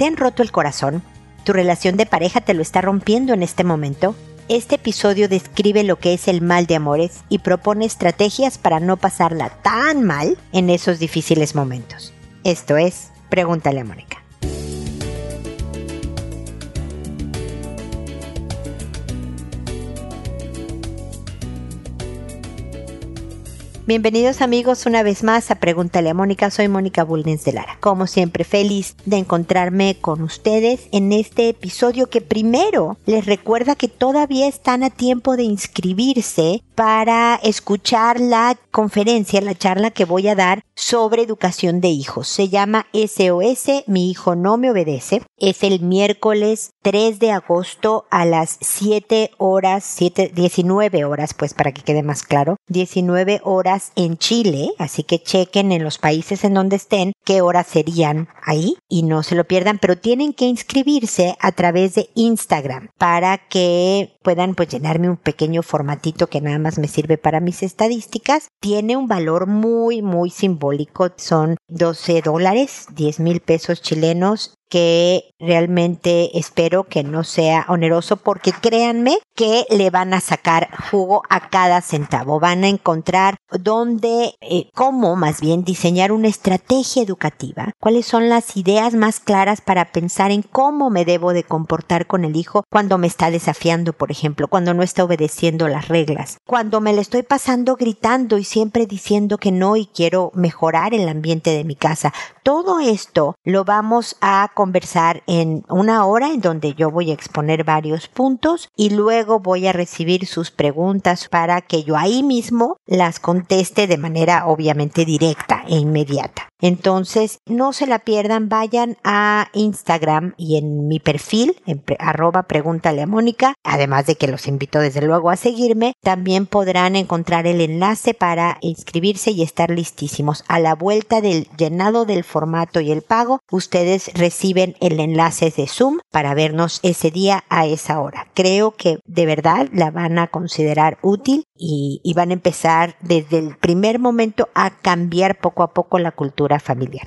¿Te han roto el corazón? ¿Tu relación de pareja te lo está rompiendo en este momento? Este episodio describe lo que es el mal de amores y propone estrategias para no pasarla tan mal en esos difíciles momentos. Esto es, pregúntale a Mónica. Bienvenidos amigos una vez más a Pregúntale a Mónica, soy Mónica Bulnes de Lara. Como siempre feliz de encontrarme con ustedes en este episodio que primero les recuerda que todavía están a tiempo de inscribirse para escuchar la conferencia, la charla que voy a dar sobre educación de hijos. Se llama SOS, mi hijo no me obedece. Es el miércoles 3 de agosto a las 7 horas, 7, 19 horas, pues para que quede más claro, 19 horas en Chile, así que chequen en los países en donde estén qué horas serían ahí y no se lo pierdan, pero tienen que inscribirse a través de Instagram para que puedan pues llenarme un pequeño formatito que nada más me sirve para mis estadísticas. Tiene un valor muy, muy simbólico. Son 12 dólares, 10 mil pesos chilenos que realmente espero que no sea oneroso porque créanme que le van a sacar jugo a cada centavo. Van a encontrar dónde, eh, cómo más bien diseñar una estrategia educativa, cuáles son las ideas más claras para pensar en cómo me debo de comportar con el hijo cuando me está desafiando, por ejemplo, cuando no está obedeciendo las reglas, cuando me le estoy pasando gritando y siempre diciendo que no y quiero mejorar el ambiente de mi casa. Todo esto lo vamos a conversar en una hora en donde yo voy a exponer varios puntos y luego voy a recibir sus preguntas para que yo ahí mismo las conteste de manera obviamente directa e inmediata. Entonces, no se la pierdan, vayan a Instagram y en mi perfil, en arroba pregúntale a Mónica, además de que los invito desde luego a seguirme, también podrán encontrar el enlace para inscribirse y estar listísimos. A la vuelta del llenado del formato y el pago, ustedes reciben el enlace de Zoom para vernos ese día a esa hora. Creo que de verdad la van a considerar útil y, y van a empezar desde el primer momento a cambiar poco a poco la cultura familiar.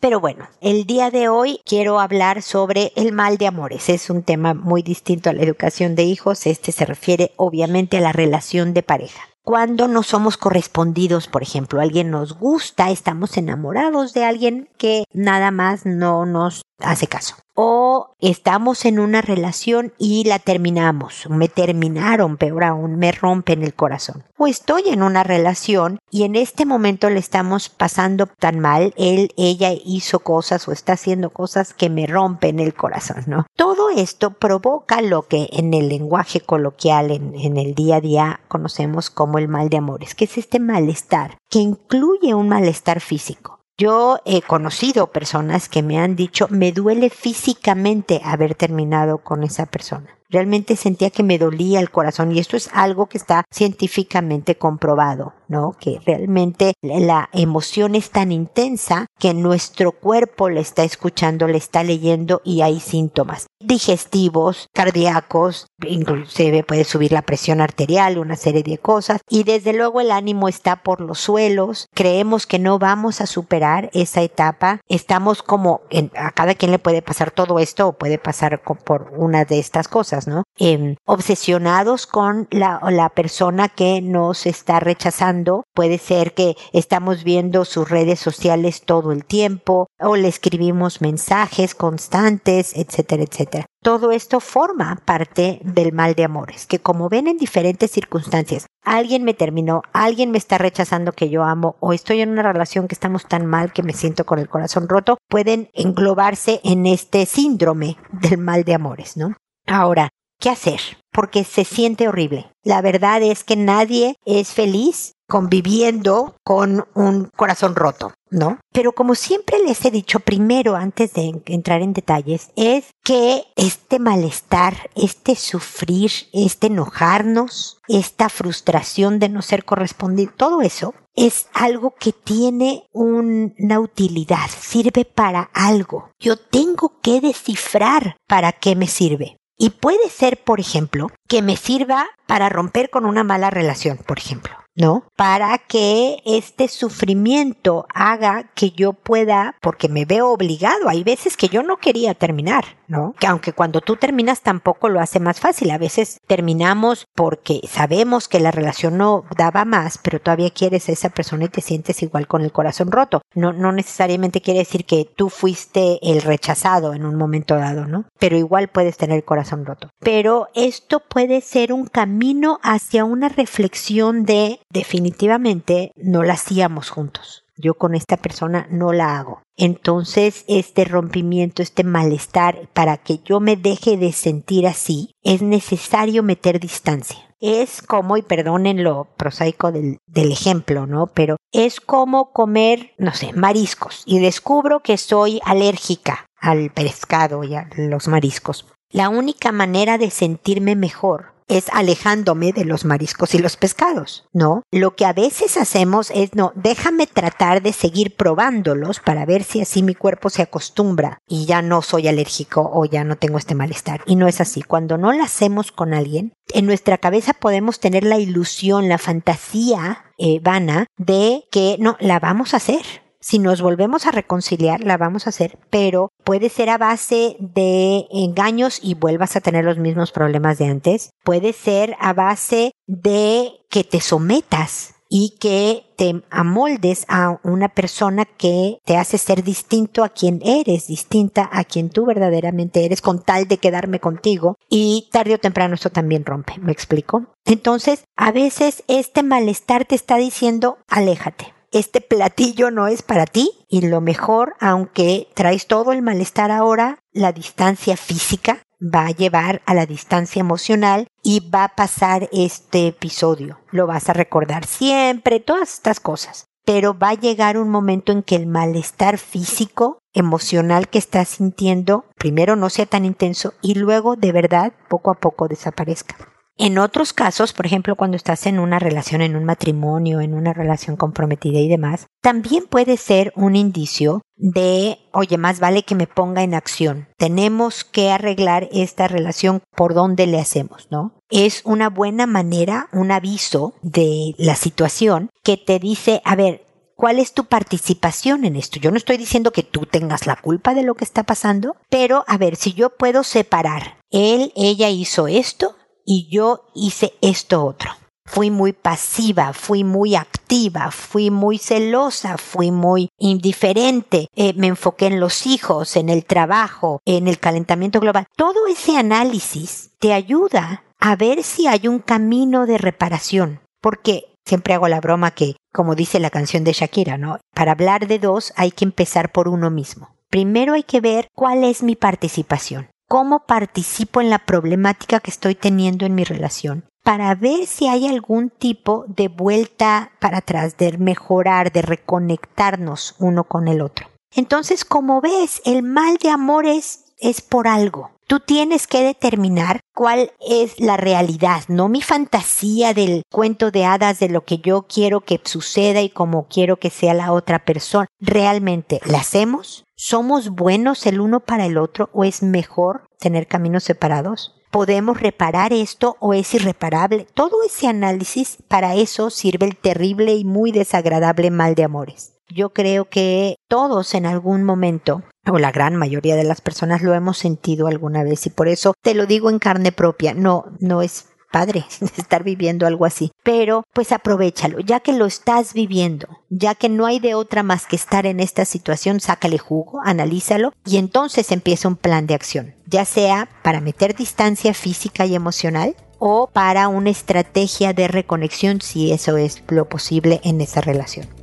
Pero bueno, el día de hoy quiero hablar sobre el mal de amores. Es un tema muy distinto a la educación de hijos. Este se refiere obviamente a la relación de pareja. Cuando no somos correspondidos, por ejemplo, alguien nos gusta, estamos enamorados de alguien que nada más no nos hace caso. O estamos en una relación y la terminamos. Me terminaron, peor aún, me rompen el corazón. O estoy en una relación y en este momento le estamos pasando tan mal. Él, ella hizo cosas o está haciendo cosas que me rompen el corazón, ¿no? Todo esto provoca lo que en el lenguaje coloquial, en, en el día a día, conocemos como el mal de amores, que es este malestar, que incluye un malestar físico yo he conocido personas que me han dicho, me duele físicamente haber terminado con esa persona realmente sentía que me dolía el corazón y esto es algo que está científicamente comprobado, ¿no? Que realmente la emoción es tan intensa que nuestro cuerpo le está escuchando, le está leyendo y hay síntomas digestivos, cardíacos, inclusive puede subir la presión arterial, una serie de cosas y desde luego el ánimo está por los suelos, creemos que no vamos a superar esa etapa, estamos como a cada quien le puede pasar todo esto o puede pasar por una de estas cosas ¿no? Em, obsesionados con la, la persona que nos está rechazando. Puede ser que estamos viendo sus redes sociales todo el tiempo o le escribimos mensajes constantes, etcétera, etcétera. Todo esto forma parte del mal de amores, que como ven en diferentes circunstancias, alguien me terminó, alguien me está rechazando que yo amo, o estoy en una relación que estamos tan mal que me siento con el corazón roto, pueden englobarse en este síndrome del mal de amores, ¿no? Ahora, ¿qué hacer? Porque se siente horrible. La verdad es que nadie es feliz conviviendo con un corazón roto, ¿no? Pero como siempre les he dicho primero, antes de entrar en detalles, es que este malestar, este sufrir, este enojarnos, esta frustración de no ser correspondido, todo eso es algo que tiene una utilidad, sirve para algo. Yo tengo que descifrar para qué me sirve. Y puede ser, por ejemplo, que me sirva para romper con una mala relación, por ejemplo. ¿No? Para que este sufrimiento haga que yo pueda, porque me veo obligado, hay veces que yo no quería terminar, ¿no? Que aunque cuando tú terminas tampoco lo hace más fácil, a veces terminamos porque sabemos que la relación no daba más, pero todavía quieres a esa persona y te sientes igual con el corazón roto. No, no necesariamente quiere decir que tú fuiste el rechazado en un momento dado, ¿no? Pero igual puedes tener el corazón roto. Pero esto puede ser un camino hacia una reflexión de definitivamente no la hacíamos juntos. Yo con esta persona no la hago. Entonces, este rompimiento, este malestar, para que yo me deje de sentir así, es necesario meter distancia. Es como, y perdonen lo prosaico del, del ejemplo, ¿no? Pero es como comer, no sé, mariscos y descubro que soy alérgica al pescado y a los mariscos. La única manera de sentirme mejor es alejándome de los mariscos y los pescados, ¿no? Lo que a veces hacemos es, no, déjame tratar de seguir probándolos para ver si así mi cuerpo se acostumbra y ya no soy alérgico o ya no tengo este malestar. Y no es así. Cuando no lo hacemos con alguien, en nuestra cabeza podemos tener la ilusión, la fantasía eh, vana de que no, la vamos a hacer si nos volvemos a reconciliar, la vamos a hacer, pero puede ser a base de engaños y vuelvas a tener los mismos problemas de antes. Puede ser a base de que te sometas y que te amoldes a una persona que te hace ser distinto a quien eres, distinta a quien tú verdaderamente eres, con tal de quedarme contigo. Y tarde o temprano esto también rompe, ¿me explico? Entonces, a veces este malestar te está diciendo, aléjate este platillo no es para ti y lo mejor, aunque traes todo el malestar ahora, la distancia física va a llevar a la distancia emocional y va a pasar este episodio. Lo vas a recordar siempre, todas estas cosas. Pero va a llegar un momento en que el malestar físico, emocional que estás sintiendo, primero no sea tan intenso y luego de verdad poco a poco desaparezca. En otros casos, por ejemplo, cuando estás en una relación, en un matrimonio, en una relación comprometida y demás, también puede ser un indicio de, oye, más vale que me ponga en acción. Tenemos que arreglar esta relación por donde le hacemos, ¿no? Es una buena manera, un aviso de la situación que te dice, a ver, ¿Cuál es tu participación en esto? Yo no estoy diciendo que tú tengas la culpa de lo que está pasando, pero a ver, si yo puedo separar, él, ella hizo esto, y yo hice esto otro. Fui muy pasiva, fui muy activa, fui muy celosa, fui muy indiferente, eh, me enfoqué en los hijos, en el trabajo, en el calentamiento global. Todo ese análisis te ayuda a ver si hay un camino de reparación, porque siempre hago la broma que, como dice la canción de Shakira, ¿no? Para hablar de dos hay que empezar por uno mismo. Primero hay que ver cuál es mi participación cómo participo en la problemática que estoy teniendo en mi relación para ver si hay algún tipo de vuelta para atrás, de mejorar, de reconectarnos uno con el otro. Entonces, como ves, el mal de amor es, es por algo. Tú tienes que determinar cuál es la realidad, no mi fantasía del cuento de hadas de lo que yo quiero que suceda y como quiero que sea la otra persona. ¿Realmente la hacemos? ¿Somos buenos el uno para el otro o es mejor tener caminos separados? ¿Podemos reparar esto o es irreparable? Todo ese análisis, para eso sirve el terrible y muy desagradable mal de amores. Yo creo que todos en algún momento o la gran mayoría de las personas lo hemos sentido alguna vez y por eso te lo digo en carne propia, no, no es padre estar viviendo algo así. Pero pues aprovechalo, ya que lo estás viviendo, ya que no hay de otra más que estar en esta situación, sácale jugo, analízalo y entonces empieza un plan de acción, ya sea para meter distancia física y emocional o para una estrategia de reconexión si eso es lo posible en esa relación.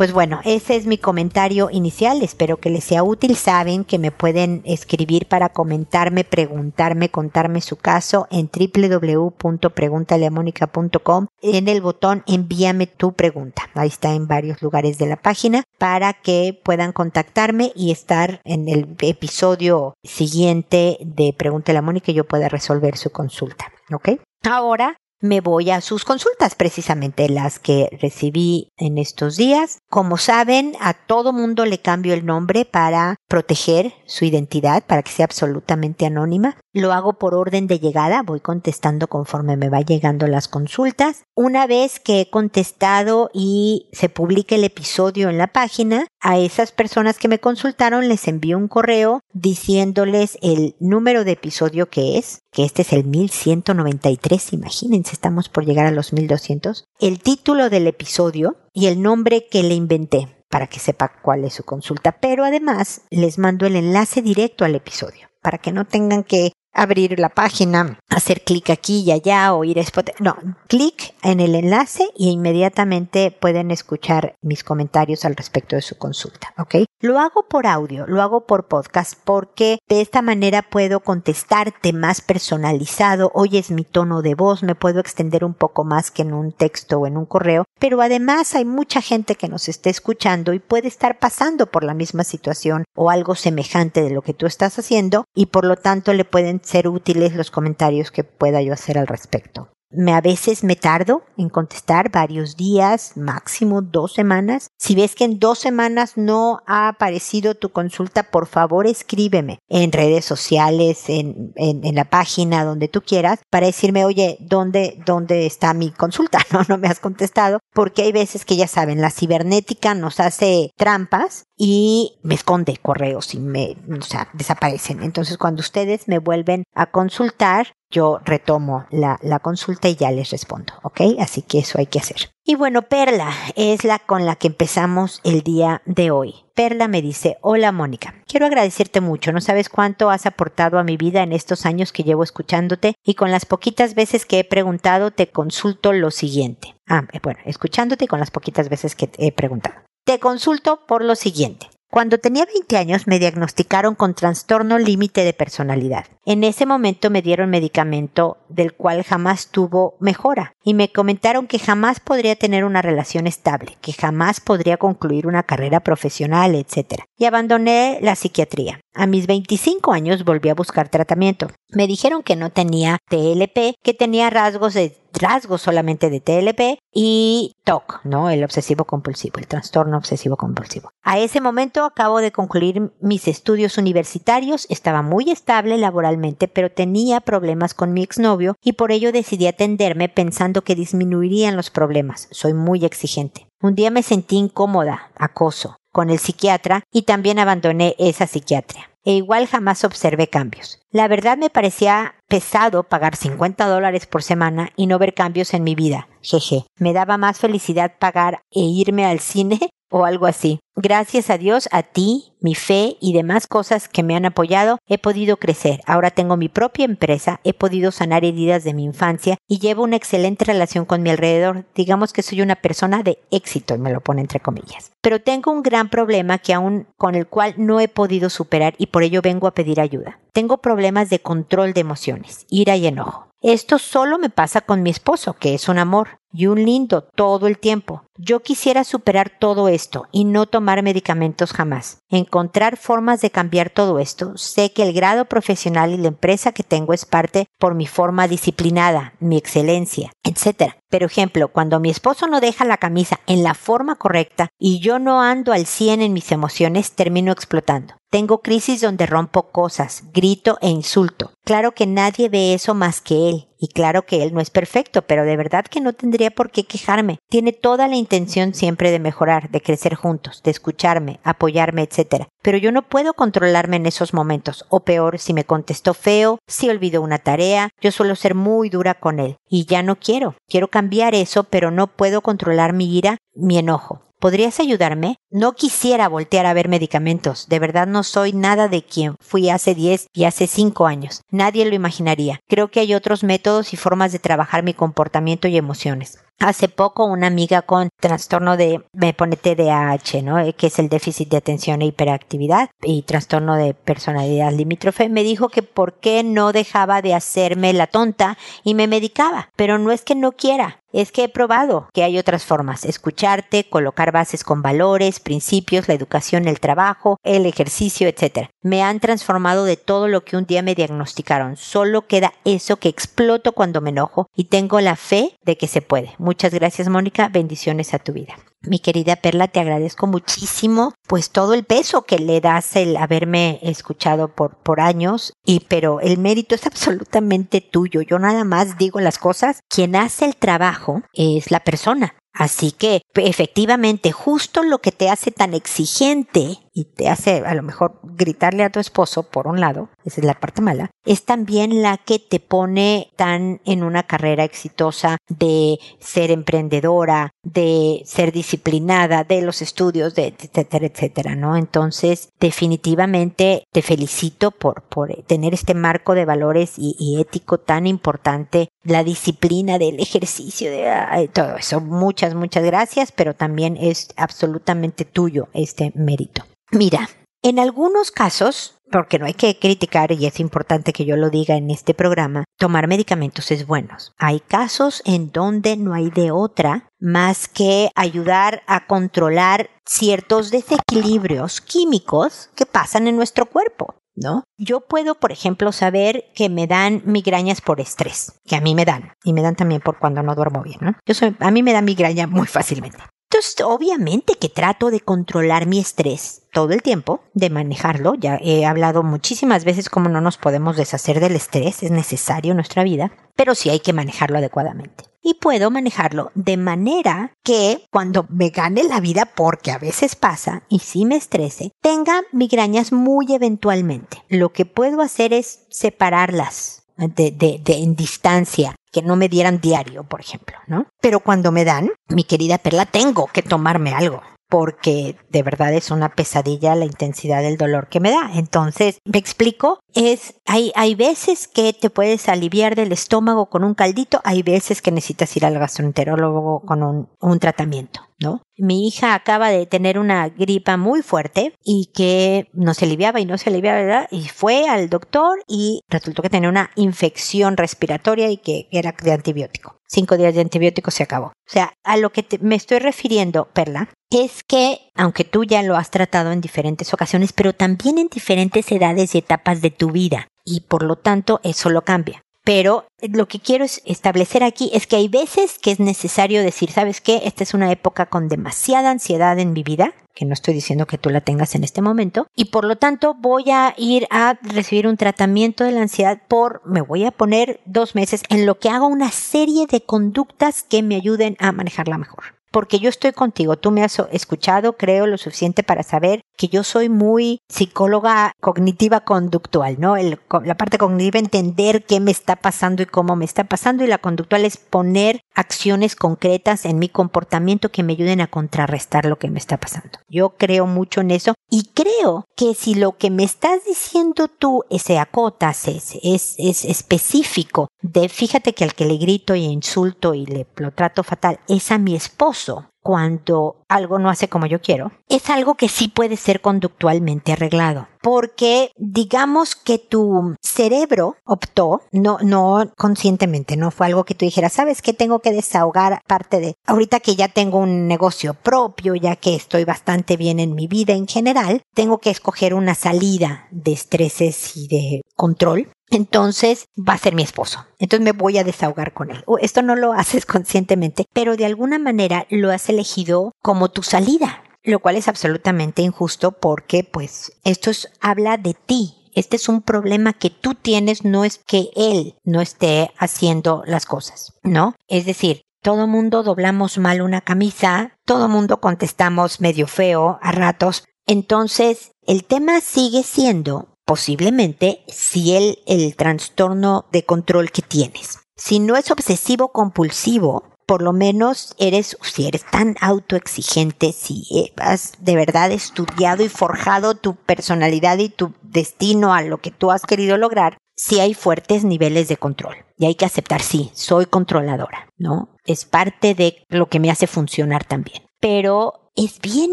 Pues bueno, ese es mi comentario inicial. Espero que les sea útil. Saben que me pueden escribir para comentarme, preguntarme, contarme su caso en www.preguntaleamónica.com en el botón envíame tu pregunta. Ahí está en varios lugares de la página para que puedan contactarme y estar en el episodio siguiente de Pregúntale a Mónica y yo pueda resolver su consulta. ¿Ok? Ahora me voy a sus consultas, precisamente las que recibí en estos días. Como saben, a todo mundo le cambio el nombre para proteger su identidad, para que sea absolutamente anónima. Lo hago por orden de llegada, voy contestando conforme me va llegando las consultas. Una vez que he contestado y se publique el episodio en la página, a esas personas que me consultaron les envío un correo diciéndoles el número de episodio que es, que este es el 1193, imagínense, estamos por llegar a los 1200, el título del episodio y el nombre que le inventé para que sepa cuál es su consulta, pero además les mando el enlace directo al episodio para que no tengan que abrir la página, hacer clic aquí y allá o ir a Spotify. No, clic en el enlace y inmediatamente pueden escuchar mis comentarios al respecto de su consulta, ¿ok? Lo hago por audio, lo hago por podcast porque de esta manera puedo contestarte más personalizado, oyes mi tono de voz, me puedo extender un poco más que en un texto o en un correo, pero además hay mucha gente que nos está escuchando y puede estar pasando por la misma situación o algo semejante de lo que tú estás haciendo y por lo tanto le pueden ser útiles los comentarios que pueda yo hacer al respecto. Me, a veces me tardo en contestar varios días, máximo dos semanas. Si ves que en dos semanas no ha aparecido tu consulta, por favor escríbeme en redes sociales, en, en, la página, donde tú quieras, para decirme, oye, ¿dónde, ¿dónde está mi consulta? No, no me has contestado, porque hay veces que ya saben, la cibernética nos hace trampas y me esconde correos y me, o sea, desaparecen. Entonces, cuando ustedes me vuelven a consultar, yo retomo la, la, consulta y ya les respondo, ¿ok? Así que eso hay que hacer. Y bueno, Perla es la con la que empezamos el día de hoy. Perla me dice, hola Mónica, quiero agradecerte mucho, no sabes cuánto has aportado a mi vida en estos años que llevo escuchándote y con las poquitas veces que he preguntado te consulto lo siguiente. Ah, eh, bueno, escuchándote con las poquitas veces que he preguntado. Te consulto por lo siguiente. Cuando tenía 20 años me diagnosticaron con trastorno límite de personalidad. En ese momento me dieron medicamento del cual jamás tuvo mejora y me comentaron que jamás podría tener una relación estable, que jamás podría concluir una carrera profesional, etc. Y abandoné la psiquiatría. A mis 25 años volví a buscar tratamiento. Me dijeron que no tenía TLP, que tenía rasgos de rasgos solamente de TLP y TOC, ¿no? El obsesivo compulsivo, el trastorno obsesivo compulsivo. A ese momento acabo de concluir mis estudios universitarios, estaba muy estable laboralmente, pero tenía problemas con mi exnovio y por ello decidí atenderme pensando que disminuirían los problemas. Soy muy exigente. Un día me sentí incómoda, acoso, con el psiquiatra y también abandoné esa psiquiatría e igual jamás observé cambios. La verdad me parecía pesado pagar 50 dólares por semana y no ver cambios en mi vida. Jeje. Me daba más felicidad pagar e irme al cine o algo así. Gracias a Dios, a ti, mi fe y demás cosas que me han apoyado, he podido crecer. Ahora tengo mi propia empresa, he podido sanar heridas de mi infancia y llevo una excelente relación con mi alrededor. Digamos que soy una persona de éxito, y me lo pone entre comillas. Pero tengo un gran problema que aún con el cual no he podido superar y por ello vengo a pedir ayuda. Tengo problemas de control de emociones, ira y enojo. Esto solo me pasa con mi esposo, que es un amor y un lindo todo el tiempo. Yo quisiera superar todo esto y no tomar medicamentos jamás. Encontrar formas de cambiar todo esto. Sé que el grado profesional y la empresa que tengo es parte por mi forma disciplinada, mi excelencia, etc. Pero ejemplo, cuando mi esposo no deja la camisa en la forma correcta y yo no ando al 100 en mis emociones, termino explotando. Tengo crisis donde rompo cosas, grito e insulto. Claro que nadie ve eso más que él. Y claro que él no es perfecto, pero de verdad que no tendría por qué quejarme. Tiene toda la intención siempre de mejorar, de crecer juntos, de escucharme, apoyarme, etc. Pero yo no puedo controlarme en esos momentos, o peor, si me contestó feo, si olvidó una tarea, yo suelo ser muy dura con él. Y ya no quiero. Quiero cambiar eso, pero no puedo controlar mi ira, mi enojo. ¿Podrías ayudarme? No quisiera voltear a ver medicamentos. De verdad no soy nada de quien fui hace 10 y hace 5 años. Nadie lo imaginaría. Creo que hay otros métodos y formas de trabajar mi comportamiento y emociones. Hace poco una amiga con trastorno de, me pone TDAH, ¿no? Eh, que es el déficit de atención e hiperactividad y trastorno de personalidad limítrofe, me dijo que por qué no dejaba de hacerme la tonta y me medicaba, pero no es que no quiera, es que he probado que hay otras formas. Escucharte, colocar bases con valores, principios, la educación, el trabajo, el ejercicio, etc. Me han transformado de todo lo que un día me diagnosticaron. Solo queda eso que exploto cuando me enojo y tengo la fe de que se puede. Muchas gracias, Mónica. Bendiciones a tu vida. Mi querida Perla, te agradezco muchísimo pues todo el peso que le das el haberme escuchado por, por años y pero el mérito es absolutamente tuyo. Yo nada más digo las cosas. Quien hace el trabajo es la persona. Así que efectivamente justo lo que te hace tan exigente y te hace a lo mejor gritarle a tu esposo por un lado, esa es la parte mala, es también la que te pone tan en una carrera exitosa de ser emprendedora, de ser disciplinada, de los estudios, de etcétera, etcétera, ¿no? Entonces, definitivamente te felicito por, por tener este marco de valores y, y ético tan importante, la disciplina del ejercicio, de todo eso. Muchas, muchas gracias, pero también es absolutamente tuyo este mérito. Mira, en algunos casos, porque no hay que criticar y es importante que yo lo diga en este programa, tomar medicamentos es bueno. Hay casos en donde no hay de otra más que ayudar a controlar ciertos desequilibrios químicos que pasan en nuestro cuerpo. ¿No? Yo puedo, por ejemplo, saber que me dan migrañas por estrés, que a mí me dan, y me dan también por cuando no duermo bien, ¿no? Yo soy, a mí me da migraña muy fácilmente. Entonces, obviamente que trato de controlar mi estrés todo el tiempo, de manejarlo. Ya he hablado muchísimas veces cómo no nos podemos deshacer del estrés, es necesario en nuestra vida, pero sí hay que manejarlo adecuadamente. Y puedo manejarlo de manera que cuando me gane la vida, porque a veces pasa, y si me estrese, tenga migrañas muy eventualmente. Lo que puedo hacer es separarlas de, de, de, en distancia que no me dieran diario, por ejemplo, ¿no? Pero cuando me dan, mi querida Perla, tengo que tomarme algo porque de verdad es una pesadilla la intensidad del dolor que me da. Entonces, me explico, es, hay, hay veces que te puedes aliviar del estómago con un caldito, hay veces que necesitas ir al gastroenterólogo con un, un tratamiento, ¿no? Mi hija acaba de tener una gripa muy fuerte y que no se aliviaba y no se aliviaba. Y fue al doctor y resultó que tenía una infección respiratoria y que era de antibiótico cinco días de antibiótico se acabó. O sea, a lo que me estoy refiriendo, Perla, es que, aunque tú ya lo has tratado en diferentes ocasiones, pero también en diferentes edades y etapas de tu vida, y por lo tanto eso lo cambia. Pero lo que quiero establecer aquí es que hay veces que es necesario decir, ¿sabes qué? Esta es una época con demasiada ansiedad en mi vida, que no estoy diciendo que tú la tengas en este momento, y por lo tanto voy a ir a recibir un tratamiento de la ansiedad por, me voy a poner dos meses en lo que hago una serie de conductas que me ayuden a manejarla mejor porque yo estoy contigo, tú me has escuchado, creo lo suficiente para saber que yo soy muy psicóloga cognitiva conductual, ¿no? la parte cognitiva, entender qué me está pasando y cómo me está pasando, y la conductual es poner acciones concretas en mi comportamiento que me ayuden a contrarrestar lo que me está pasando. Yo creo mucho en eso y creo que si lo que me estás diciendo tú se acotas, es, es, es específico, de fíjate que al que le grito y insulto y le lo trato fatal es a mi esposo, cuando algo no hace como yo quiero, es algo que sí puede ser conductualmente arreglado. Porque digamos que tu cerebro optó, no, no conscientemente, no fue algo que tú dijeras, sabes que tengo que desahogar parte de, ahorita que ya tengo un negocio propio, ya que estoy bastante bien en mi vida en general, tengo que escoger una salida de estreses y de control entonces va a ser mi esposo. Entonces me voy a desahogar con él. Esto no lo haces conscientemente, pero de alguna manera lo has elegido como tu salida, lo cual es absolutamente injusto porque pues esto habla de ti. Este es un problema que tú tienes, no es que él no esté haciendo las cosas, ¿no? Es decir, todo mundo doblamos mal una camisa, todo mundo contestamos medio feo a ratos. Entonces, el tema sigue siendo posiblemente si el, el trastorno de control que tienes. Si no es obsesivo compulsivo, por lo menos eres, si eres tan autoexigente, si has de verdad estudiado y forjado tu personalidad y tu destino a lo que tú has querido lograr, sí hay fuertes niveles de control y hay que aceptar, sí, soy controladora, ¿no? Es parte de lo que me hace funcionar también. Pero es bien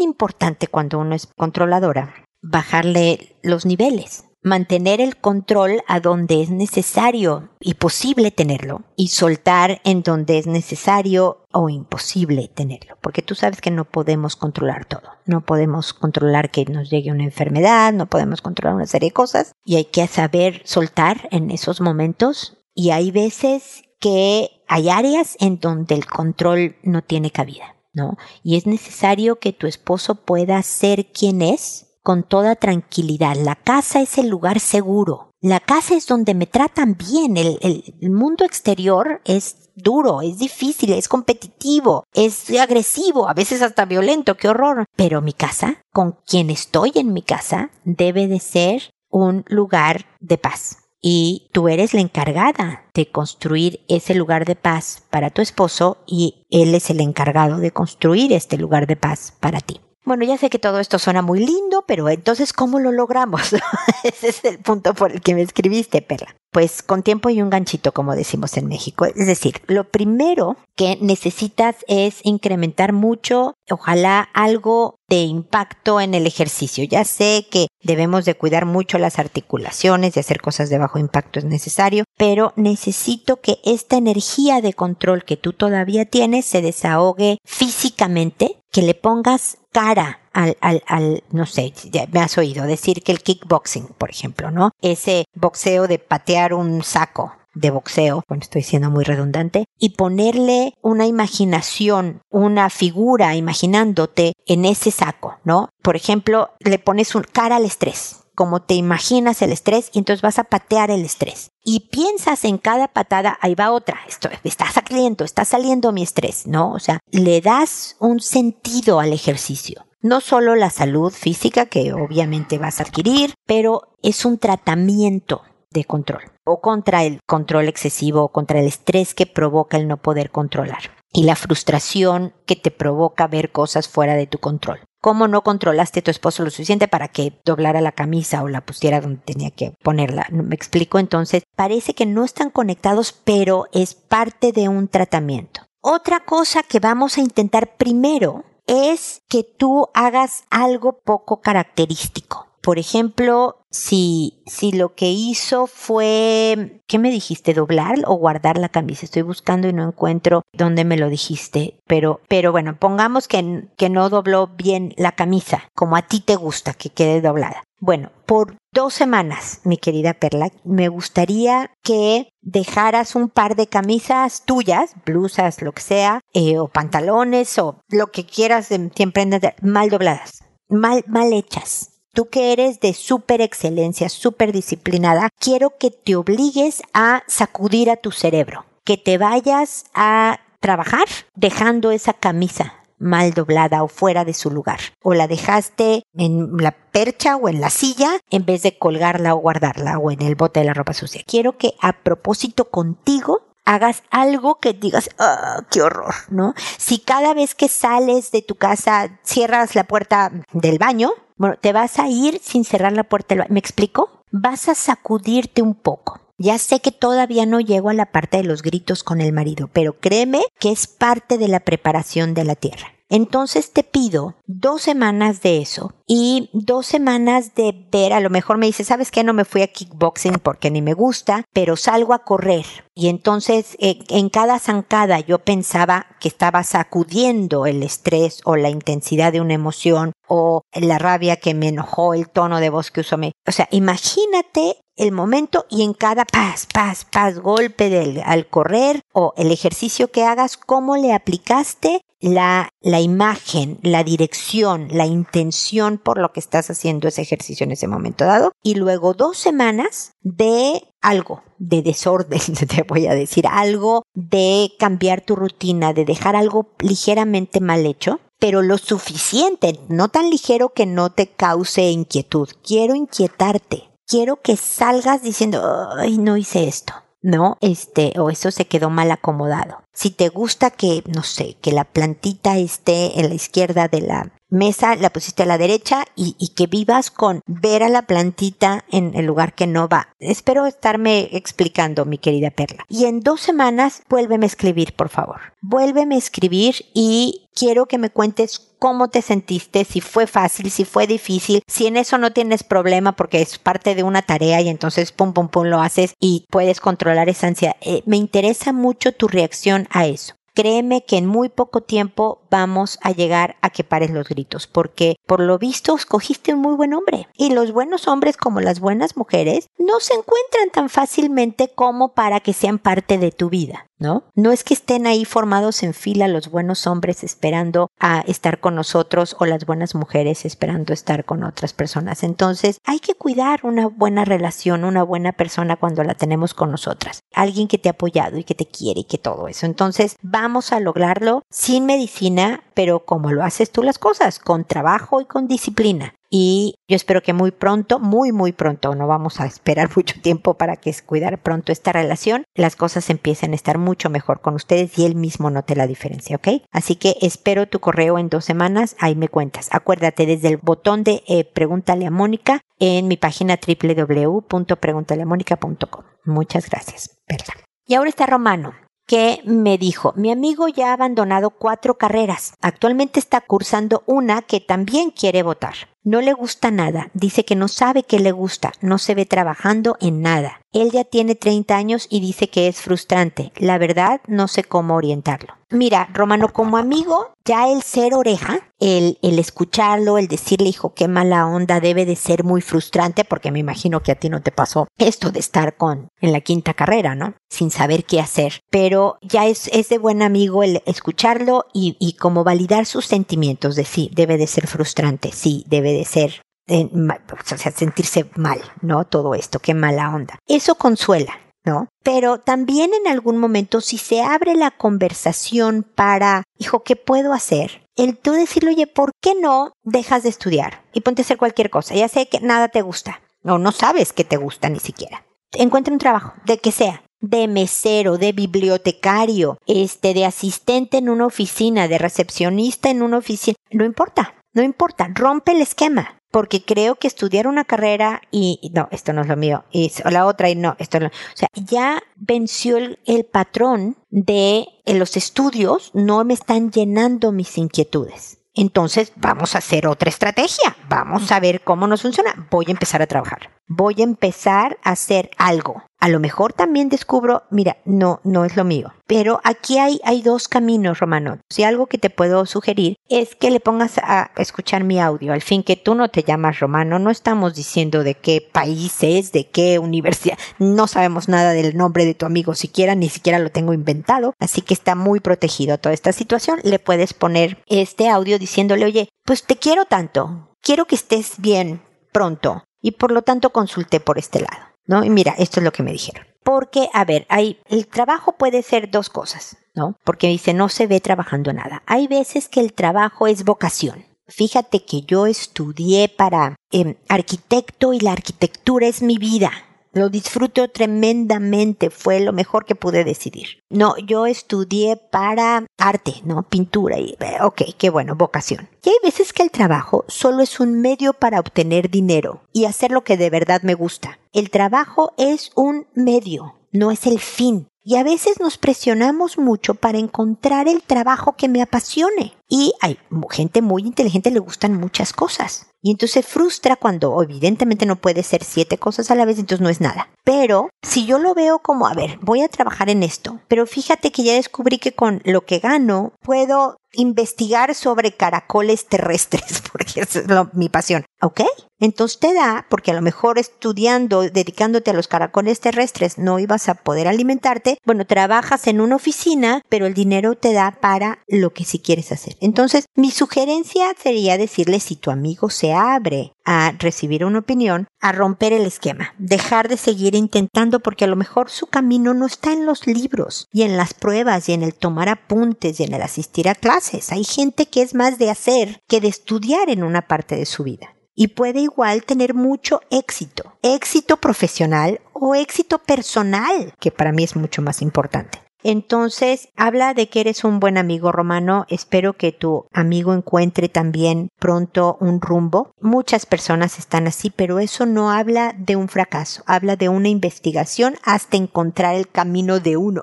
importante cuando uno es controladora bajarle los niveles, mantener el control a donde es necesario y posible tenerlo y soltar en donde es necesario o imposible tenerlo, porque tú sabes que no podemos controlar todo, no podemos controlar que nos llegue una enfermedad, no podemos controlar una serie de cosas y hay que saber soltar en esos momentos y hay veces que hay áreas en donde el control no tiene cabida, ¿no? Y es necesario que tu esposo pueda ser quien es con toda tranquilidad. La casa es el lugar seguro. La casa es donde me tratan bien. El, mundo exterior es duro, es difícil, es competitivo, es agresivo, a veces hasta violento, qué horror. Pero mi casa, con quien estoy en mi casa, debe de ser un lugar de paz. Y tú eres la encargada de construir ese lugar de paz para tu esposo y él es el encargado de construir este lugar de paz para ti. Bueno, ya sé que todo esto suena muy lindo, pero entonces, ¿cómo lo logramos? Ese es el punto por el que me escribiste, Perla. Pues con tiempo y un ganchito, como decimos en México. Es decir, lo primero que necesitas es incrementar mucho, ojalá algo de impacto en el ejercicio. Ya sé que debemos de cuidar mucho las articulaciones y hacer cosas de bajo impacto es necesario, pero necesito que esta energía de control que tú todavía tienes se desahogue físicamente que le pongas cara al, al, al, no sé, ya me has oído decir que el kickboxing, por ejemplo, ¿no? Ese boxeo de patear un saco de boxeo, bueno, estoy siendo muy redundante, y ponerle una imaginación, una figura imaginándote en ese saco, ¿no? Por ejemplo, le pones un cara al estrés, como te imaginas el estrés y entonces vas a patear el estrés. Y piensas en cada patada, ahí va otra, esto está saliendo, está saliendo mi estrés, ¿no? O sea, le das un sentido al ejercicio. No solo la salud física que obviamente vas a adquirir, pero es un tratamiento de control o contra el control excesivo o contra el estrés que provoca el no poder controlar y la frustración que te provoca ver cosas fuera de tu control. ¿Cómo no controlaste a tu esposo lo suficiente para que doblara la camisa o la pusiera donde tenía que ponerla? Me explico entonces, parece que no están conectados, pero es parte de un tratamiento. Otra cosa que vamos a intentar primero es que tú hagas algo poco característico. Por ejemplo, si, si lo que hizo fue, ¿qué me dijiste? ¿Doblar o guardar la camisa? Estoy buscando y no encuentro dónde me lo dijiste. Pero, pero bueno, pongamos que, que no dobló bien la camisa, como a ti te gusta que quede doblada. Bueno, por dos semanas, mi querida Perla, me gustaría que dejaras un par de camisas tuyas, blusas, lo que sea, eh, o pantalones, o lo que quieras de siempre mal dobladas, mal, mal hechas tú que eres de súper excelencia, súper disciplinada, quiero que te obligues a sacudir a tu cerebro, que te vayas a trabajar dejando esa camisa mal doblada o fuera de su lugar. O la dejaste en la percha o en la silla en vez de colgarla o guardarla o en el bote de la ropa sucia. Quiero que a propósito contigo hagas algo que digas, oh, qué horror, ¿no? Si cada vez que sales de tu casa cierras la puerta del baño, bueno, te vas a ir sin cerrar la puerta. ¿Me explico? Vas a sacudirte un poco. Ya sé que todavía no llego a la parte de los gritos con el marido, pero créeme que es parte de la preparación de la tierra. Entonces te pido dos semanas de eso y dos semanas de ver, a lo mejor me dice, ¿sabes qué? No me fui a kickboxing porque ni me gusta, pero salgo a correr. Y entonces eh, en cada zancada yo pensaba que estaba sacudiendo el estrés o la intensidad de una emoción o la rabia que me enojó, el tono de voz que usó. Me... O sea, imagínate el momento y en cada paz, paz, paz, golpe del, al correr o el ejercicio que hagas, cómo le aplicaste la, la imagen, la dirección, la intención por lo que estás haciendo ese ejercicio en ese momento dado. Y luego dos semanas de algo, de desorden, te voy a decir, algo de cambiar tu rutina, de dejar algo ligeramente mal hecho, pero lo suficiente, no tan ligero que no te cause inquietud. Quiero inquietarte. Quiero que salgas diciendo, ay, no hice esto. ¿No? Este, o eso se quedó mal acomodado. Si te gusta que, no sé, que la plantita esté en la izquierda de la, mesa la pusiste a la derecha y, y, que vivas con ver a la plantita en el lugar que no va. Espero estarme explicando, mi querida Perla. Y en dos semanas, vuélveme a escribir, por favor. Vuélveme a escribir y quiero que me cuentes cómo te sentiste, si fue fácil, si fue difícil, si en eso no tienes problema porque es parte de una tarea y entonces pum, pum, pum lo haces y puedes controlar esa ansiedad. Eh, me interesa mucho tu reacción a eso créeme que en muy poco tiempo vamos a llegar a que pares los gritos, porque por lo visto escogiste un muy buen hombre. Y los buenos hombres como las buenas mujeres no se encuentran tan fácilmente como para que sean parte de tu vida. ¿No? No es que estén ahí formados en fila los buenos hombres esperando a estar con nosotros o las buenas mujeres esperando estar con otras personas. Entonces, hay que cuidar una buena relación, una buena persona cuando la tenemos con nosotras. Alguien que te ha apoyado y que te quiere y que todo eso. Entonces, vamos a lograrlo sin medicina, pero como lo haces tú las cosas, con trabajo y con disciplina y yo espero que muy pronto, muy muy pronto, no vamos a esperar mucho tiempo para que cuidar pronto esta relación, las cosas empiecen a estar mucho mejor con ustedes y él mismo note la diferencia, ¿ok? Así que espero tu correo en dos semanas, ahí me cuentas. Acuérdate desde el botón de eh, Pregúntale a Mónica en mi página www.preguntaleamónica.com. Muchas gracias, Perla. Y ahora está Romano que me dijo, mi amigo ya ha abandonado cuatro carreras, actualmente está cursando una que también quiere votar. No le gusta nada, dice que no sabe qué le gusta, no se ve trabajando en nada. Él ya tiene 30 años y dice que es frustrante. La verdad, no sé cómo orientarlo. Mira, Romano, como amigo, ya el ser oreja, el, el escucharlo, el decirle, hijo, qué mala onda, debe de ser muy frustrante, porque me imagino que a ti no te pasó esto de estar con, en la quinta carrera, ¿no? Sin saber qué hacer. Pero ya es, es de buen amigo el escucharlo y, y como validar sus sentimientos de sí, debe de ser frustrante, sí, debe de ser o sea, sentirse mal, ¿no? Todo esto, qué mala onda. Eso consuela, ¿no? Pero también en algún momento, si se abre la conversación para, hijo, ¿qué puedo hacer? El tú decirle, oye, ¿por qué no dejas de estudiar y ponte a hacer cualquier cosa? Ya sé que nada te gusta, o no sabes que te gusta ni siquiera. Encuentra un trabajo, de que sea, de mesero, de bibliotecario, este, de asistente en una oficina, de recepcionista en una oficina, no importa, no importa, rompe el esquema porque creo que estudiar una carrera y no, esto no es lo mío, y la otra y no, esto no. O sea, ya venció el, patrón de en los estudios no me están llenando mis inquietudes. Entonces vamos a hacer otra estrategia, vamos a ver cómo nos funciona. Voy a empezar a trabajar, voy a empezar a hacer algo. A lo mejor también descubro, mira, no, no es lo mío. Pero aquí hay, hay dos caminos, Romano. Si algo que te puedo sugerir es que le pongas a escuchar mi audio. Al fin que tú no te llamas Romano, no estamos diciendo de qué país es, de qué universidad. No sabemos nada del nombre de tu amigo siquiera, ni siquiera lo tengo inventado. Así que está muy protegido toda esta situación. Le puedes poner este audio diciéndole, oye, pues te quiero tanto. Quiero que estés bien pronto. Y por lo tanto consulté por este lado. ¿No? Y mira, esto es lo que me dijeron. Porque, a ver, hay, el trabajo puede ser dos cosas, ¿no? Porque dice, no se ve trabajando nada. Hay veces que el trabajo es vocación. Fíjate que yo estudié para em, arquitecto y la arquitectura es mi vida. Lo disfruto tremendamente, fue lo mejor que pude decidir. No, yo estudié para arte, ¿no? Pintura y, eh, ok, qué bueno, vocación. Y hay veces que el trabajo solo es un medio para obtener dinero y hacer lo que de verdad me gusta. El trabajo es un medio, no es el fin. Y a veces nos presionamos mucho para encontrar el trabajo que me apasione. Y hay gente muy inteligente, le gustan muchas cosas. Y entonces frustra cuando evidentemente no puede ser siete cosas a la vez, entonces no es nada. Pero si yo lo veo como, a ver, voy a trabajar en esto, pero fíjate que ya descubrí que con lo que gano puedo investigar sobre caracoles terrestres, porque esa es mi pasión. ¿Ok? Entonces te da, porque a lo mejor estudiando, dedicándote a los caracoles terrestres, no ibas a poder alimentarte. Bueno, trabajas en una oficina, pero el dinero te da para lo que sí quieres hacer. Entonces, mi sugerencia sería decirle si tu amigo se abre a recibir una opinión, a romper el esquema, dejar de seguir intentando porque a lo mejor su camino no está en los libros y en las pruebas y en el tomar apuntes y en el asistir a clases. Hay gente que es más de hacer que de estudiar en una parte de su vida y puede igual tener mucho éxito, éxito profesional o éxito personal, que para mí es mucho más importante. Entonces, habla de que eres un buen amigo romano. Espero que tu amigo encuentre también pronto un rumbo. Muchas personas están así, pero eso no habla de un fracaso, habla de una investigación hasta encontrar el camino de uno.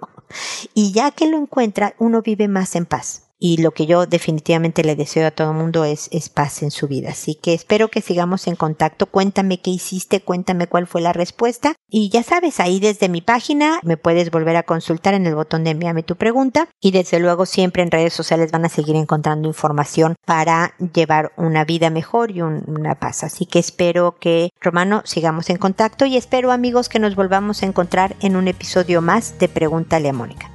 Y ya que lo encuentra, uno vive más en paz y lo que yo definitivamente le deseo a todo el mundo es, paz en su vida. Así que espero que sigamos en contacto. Cuéntame qué hiciste, cuéntame cuál fue la respuesta. Y ya sabes, ahí desde mi página me puedes volver a consultar en el botón de envíame tu pregunta. Y desde luego siempre en redes sociales van a seguir encontrando información para llevar una vida mejor y una paz. Así que espero que, Romano, sigamos en contacto y espero amigos que nos volvamos a encontrar en un episodio más de Pregúntale a Mónica.